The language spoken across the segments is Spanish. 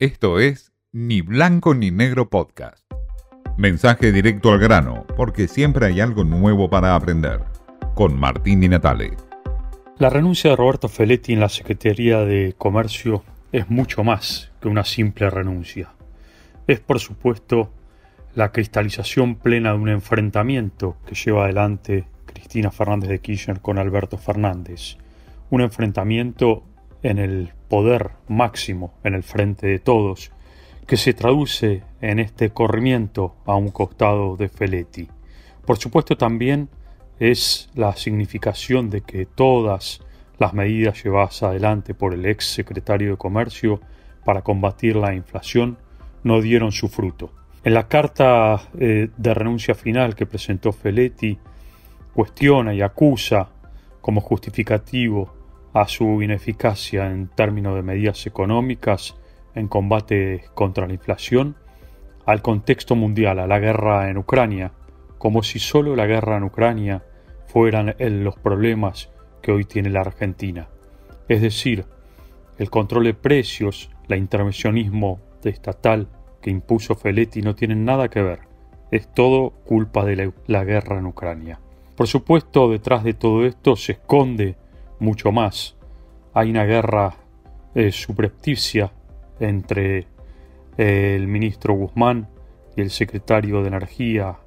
Esto es Ni Blanco ni Negro Podcast. Mensaje directo al grano, porque siempre hay algo nuevo para aprender. Con Martín Di Natale. La renuncia de Roberto Feletti en la Secretaría de Comercio es mucho más que una simple renuncia. Es, por supuesto, la cristalización plena de un enfrentamiento que lleva adelante Cristina Fernández de Kirchner con Alberto Fernández. Un enfrentamiento en el poder máximo en el frente de todos, que se traduce en este corrimiento a un costado de Feletti. Por supuesto también es la significación de que todas las medidas llevadas adelante por el ex secretario de Comercio para combatir la inflación no dieron su fruto. En la carta eh, de renuncia final que presentó Feletti, cuestiona y acusa como justificativo a su ineficacia en términos de medidas económicas en combate contra la inflación, al contexto mundial, a la guerra en Ucrania, como si solo la guerra en Ucrania fueran los problemas que hoy tiene la Argentina. Es decir, el control de precios, la intervencionismo estatal que impuso Feletti no tienen nada que ver. Es todo culpa de la, guerra en Ucrania. Por supuesto, detrás de todo esto se esconde mucho más. Hay una guerra eh, subrepticia entre eh, el ministro Guzmán y el secretario de Energía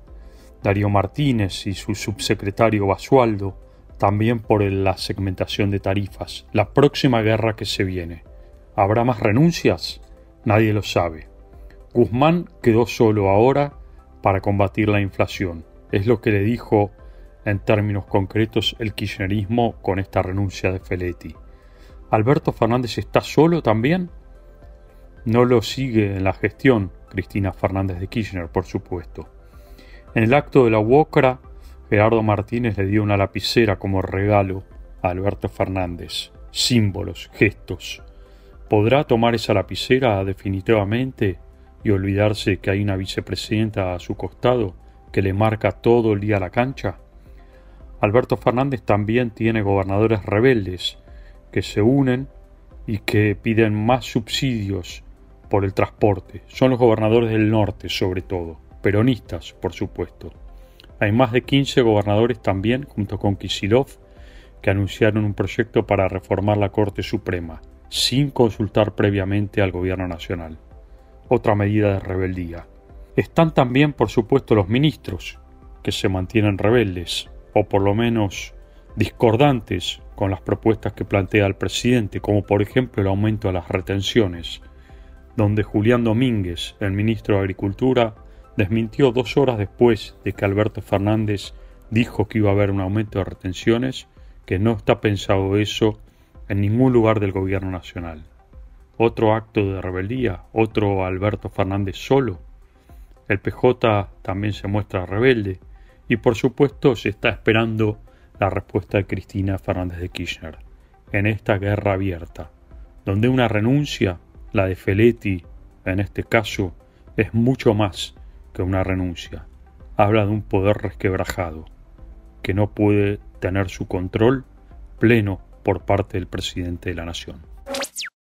Darío Martínez y su subsecretario Basualdo, también por la segmentación de tarifas. La próxima guerra que se viene. ¿Habrá más renuncias? Nadie lo sabe. Guzmán quedó solo ahora para combatir la inflación. Es lo que le dijo en términos concretos el kirchnerismo con esta renuncia de Feletti. ¿Alberto Fernández está solo también? No lo sigue en la gestión Cristina Fernández de Kirchner, por supuesto. En el acto de la UOCRA, Gerardo Martínez le dio una lapicera como regalo a Alberto Fernández. Símbolos, gestos. ¿Podrá tomar esa lapicera definitivamente y olvidarse que hay una vicepresidenta a su costado que le marca todo el día la cancha? Alberto Fernández también tiene gobernadores rebeldes que se unen y que piden más subsidios por el transporte. Son los gobernadores del norte sobre todo, peronistas por supuesto. Hay más de 15 gobernadores también, junto con Kisilov, que anunciaron un proyecto para reformar la Corte Suprema, sin consultar previamente al Gobierno Nacional. Otra medida de rebeldía. Están también, por supuesto, los ministros, que se mantienen rebeldes, o por lo menos discordantes con las propuestas que plantea el presidente, como por ejemplo el aumento de las retenciones, donde Julián Domínguez, el ministro de Agricultura, desmintió dos horas después de que Alberto Fernández dijo que iba a haber un aumento de retenciones, que no está pensado eso en ningún lugar del gobierno nacional. Otro acto de rebeldía, otro Alberto Fernández solo. El PJ también se muestra rebelde, y por supuesto se está esperando la respuesta de Cristina Fernández de Kirchner en esta guerra abierta, donde una renuncia, la de Feletti en este caso, es mucho más que una renuncia. Habla de un poder resquebrajado, que no puede tener su control pleno por parte del presidente de la nación.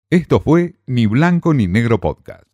Esto fue Ni Blanco ni Negro Podcast.